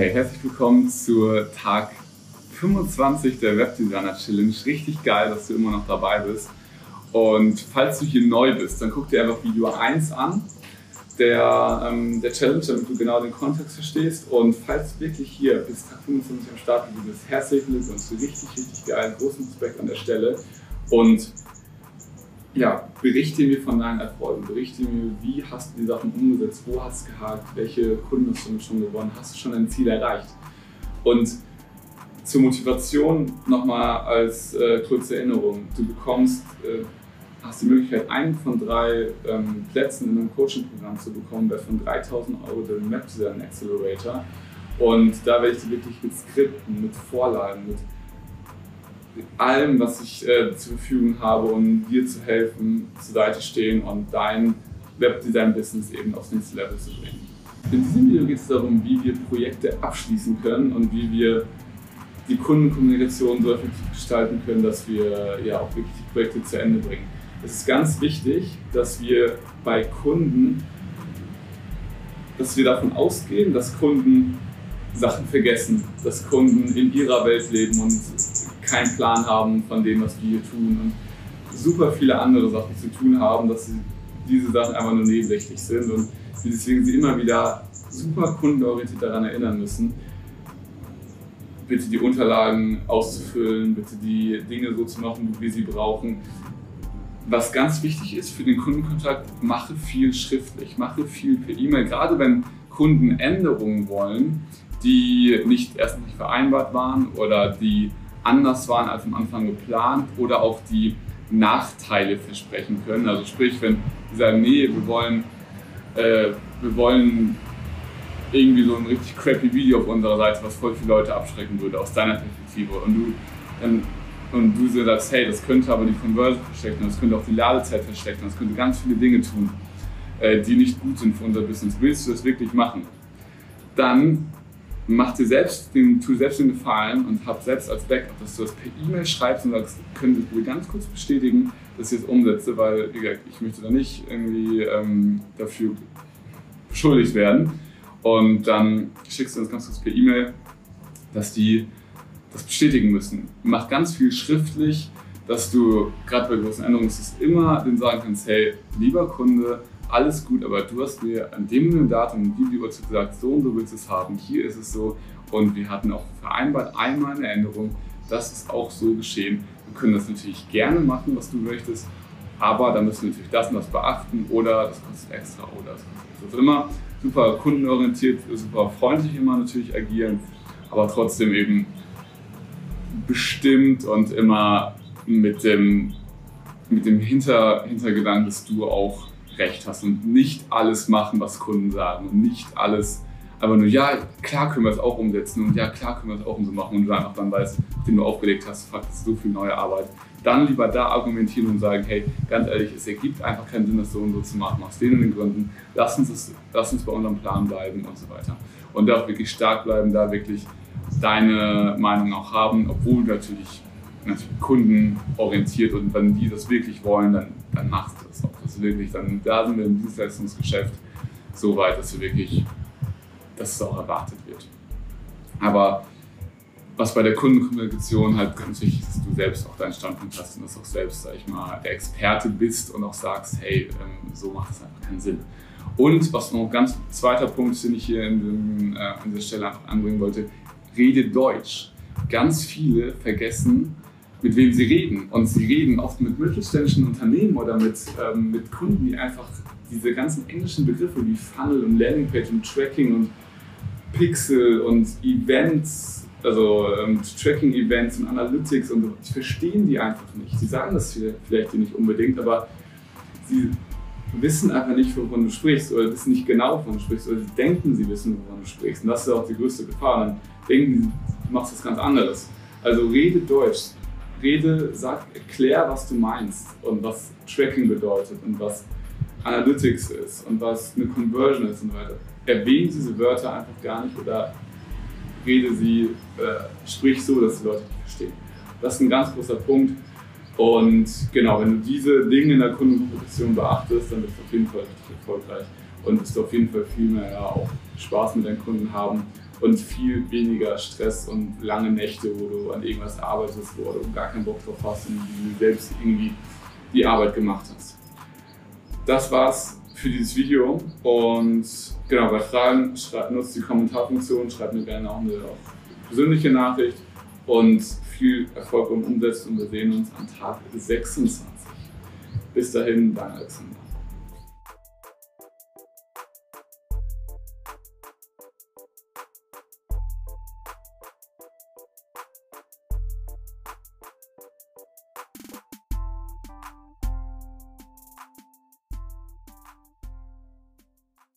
Hey, herzlich willkommen zur Tag 25 der Webdesigner Challenge. Richtig geil, dass du immer noch dabei bist. Und falls du hier neu bist, dann guck dir einfach Video 1 an, der, ähm, der Challenge, damit du genau den Kontext verstehst. Und falls du wirklich hier bis Tag 25 am Start bist, herzlichen Glückwunsch, richtig, richtig geil, großen Respekt an der Stelle. Und ja, berichte mir von deinen Erfolgen, berichte mir, wie hast du die Sachen umgesetzt, wo hast du gehakt, welche Kunden hast du schon gewonnen, hast du schon dein Ziel erreicht. Und zur Motivation nochmal als äh, kurze Erinnerung, du bekommst, äh, hast die Möglichkeit, einen von drei ähm, Plätzen in einem Coaching-Programm zu bekommen, bei von 3000 Euro den Webdesign Accelerator. Und da werde ich dir wirklich mit Skripten, mit Vorlagen, mit allem, was ich äh, zur Verfügung habe, um dir zu helfen, zur Seite stehen und dein Webdesign-Business eben aufs nächste Level zu bringen. In diesem Video geht es darum, wie wir Projekte abschließen können und wie wir die Kundenkommunikation so effektiv gestalten können, dass wir ja auch wirklich die Projekte zu Ende bringen. Es ist ganz wichtig, dass wir bei Kunden, dass wir davon ausgehen, dass Kunden Sachen vergessen, dass Kunden in ihrer Welt leben und keinen Plan haben von dem, was wir hier tun und super viele andere Sachen zu tun haben, dass sie diese Sachen einfach nur nebensächlich sind und deswegen sie immer wieder super kundenorientiert daran erinnern müssen, bitte die Unterlagen auszufüllen, bitte die Dinge so zu machen, wie wir sie brauchen. Was ganz wichtig ist für den Kundenkontakt, mache viel schriftlich, mache viel per E-Mail, gerade wenn Kunden Änderungen wollen, die nicht erst nicht vereinbart waren oder die anders waren als am Anfang geplant oder auch die Nachteile versprechen können. Also sprich, wenn sie sagen, nee, wir wollen, äh, wir wollen irgendwie so ein richtig crappy Video auf unserer Seite, was voll viele Leute abschrecken würde aus deiner Perspektive und du dann und du sagst, hey, das könnte aber die Conversion verstecken, das könnte auch die Ladezeit verstecken, das könnte ganz viele Dinge tun, äh, die nicht gut sind für unser Business. Willst du das wirklich machen? Dann mach dir selbst den, tu selbst den Gefallen und hab selbst als Backup, dass du das per E-Mail schreibst und sagst, könntest du ganz kurz bestätigen, dass ich es umsetze, weil, wie gesagt, ich möchte da nicht irgendwie ähm, dafür beschuldigt werden. Und dann schickst du uns ganz kurz per E-Mail, dass die das bestätigen müssen. Mach ganz viel schriftlich, dass du gerade bei großen Änderungen immer den sagen kannst, hey, lieber Kunde, alles gut, aber du hast mir an dem Datum und die Uhrzeit gesagt, so und so willst du es haben, hier ist es so und wir hatten auch vereinbart einmal eine Änderung, das ist auch so geschehen. Wir können das natürlich gerne machen, was du möchtest, aber da müssen wir natürlich das und das beachten oder das kostet extra oder das kostet. Also immer super kundenorientiert, super freundlich immer natürlich agieren, aber trotzdem eben bestimmt und immer mit dem, mit dem Hinter, Hintergedanken, dass du auch recht hast und nicht alles machen, was Kunden sagen und nicht alles einfach nur, ja, klar können wir es auch umsetzen und ja, klar können wir es auch so machen und du einfach dann weißt, den du aufgelegt hast, fuck, das ist so viel neue Arbeit. Dann lieber da argumentieren und sagen, hey, ganz ehrlich, es ergibt einfach keinen Sinn, das so und so zu machen, aus den und den Gründen. Lass uns, das, lass uns bei unserem Plan bleiben und so weiter. Und da auch wirklich stark bleiben, da wirklich deine Meinung auch haben, obwohl du natürlich, natürlich kundenorientiert und wenn die das wirklich wollen, dann, dann machst du das auch dass wirklich dann, da sind wir im Dienstleistungsgeschäft so weit, dass wir wirklich, dass es auch erwartet wird. Aber was bei der Kundenkommunikation halt ganz wichtig ist, dass du selbst auch deinen Standpunkt hast und dass auch selbst, sag ich mal, der Experte bist und auch sagst, hey, ähm, so macht es einfach keinen Sinn. Und was noch ein ganz zweiter Punkt den ich hier dem, äh, an dieser Stelle einfach anbringen wollte, rede Deutsch. Ganz viele vergessen, mit wem sie reden. Und sie reden oft mit mittelständischen Unternehmen oder mit, ähm, mit Kunden, die einfach diese ganzen englischen Begriffe wie Funnel und Landingpage und Tracking und Pixel und Events, also ähm, Tracking-Events und Analytics und so, die verstehen die einfach nicht. Sie sagen das vielleicht nicht unbedingt, aber sie wissen einfach nicht, wovon du sprichst oder wissen nicht genau, wovon du sprichst oder sie denken, sie wissen, wovon du sprichst. Und das ist auch die größte Gefahr. Dann denken sie, du machst was ganz anderes. Also rede Deutsch, rede, sag, erklär, was du meinst und was Tracking bedeutet und was Analytics ist und was eine Conversion ist und so weiter. Erwähne diese Wörter einfach gar nicht oder rede sie, äh, sprich so, dass die Leute dich verstehen. Das ist ein ganz großer Punkt. Und genau, wenn du diese Dinge in der Kundenkommunikation beachtest, dann bist du auf jeden Fall richtig erfolgreich und wirst du auf jeden Fall viel mehr ja, auch Spaß mit deinen Kunden haben und viel weniger Stress und lange Nächte, wo du an irgendwas arbeitest, wo du gar keinen Bock drauf hast und du selbst irgendwie die Arbeit gemacht hast. Das war's für dieses Video und genau, bei Fragen nutzt die Kommentarfunktion, schreibt mir gerne auch eine persönliche Nachricht und viel Erfolg beim Umsetzen und wir sehen uns am Tag 26. Bis dahin, dein Alexander.